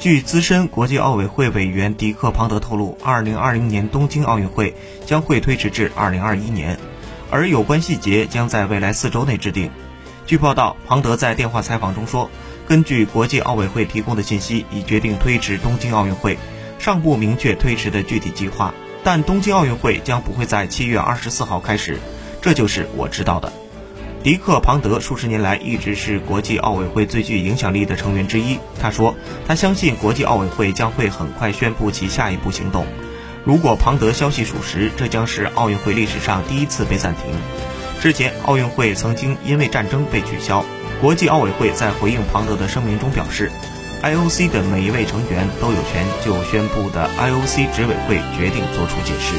据资深国际奥委会委员迪克·庞德透露，2020年东京奥运会将会推迟至2021年，而有关细节将在未来四周内制定。据报道，庞德在电话采访中说：“根据国际奥委会提供的信息，已决定推迟东京奥运会，尚不明确推迟的具体计划。但东京奥运会将不会在7月24号开始，这就是我知道的。”迪克·庞德数十年来一直是国际奥委会最具影响力的成员之一。他说：“他相信国际奥委会将会很快宣布其下一步行动。如果庞德消息属实，这将是奥运会历史上第一次被暂停。之前奥运会曾经因为战争被取消。国际奥委会在回应庞德的声明中表示，IOC 的每一位成员都有权就宣布的 IOC 执委会决定作出解释。”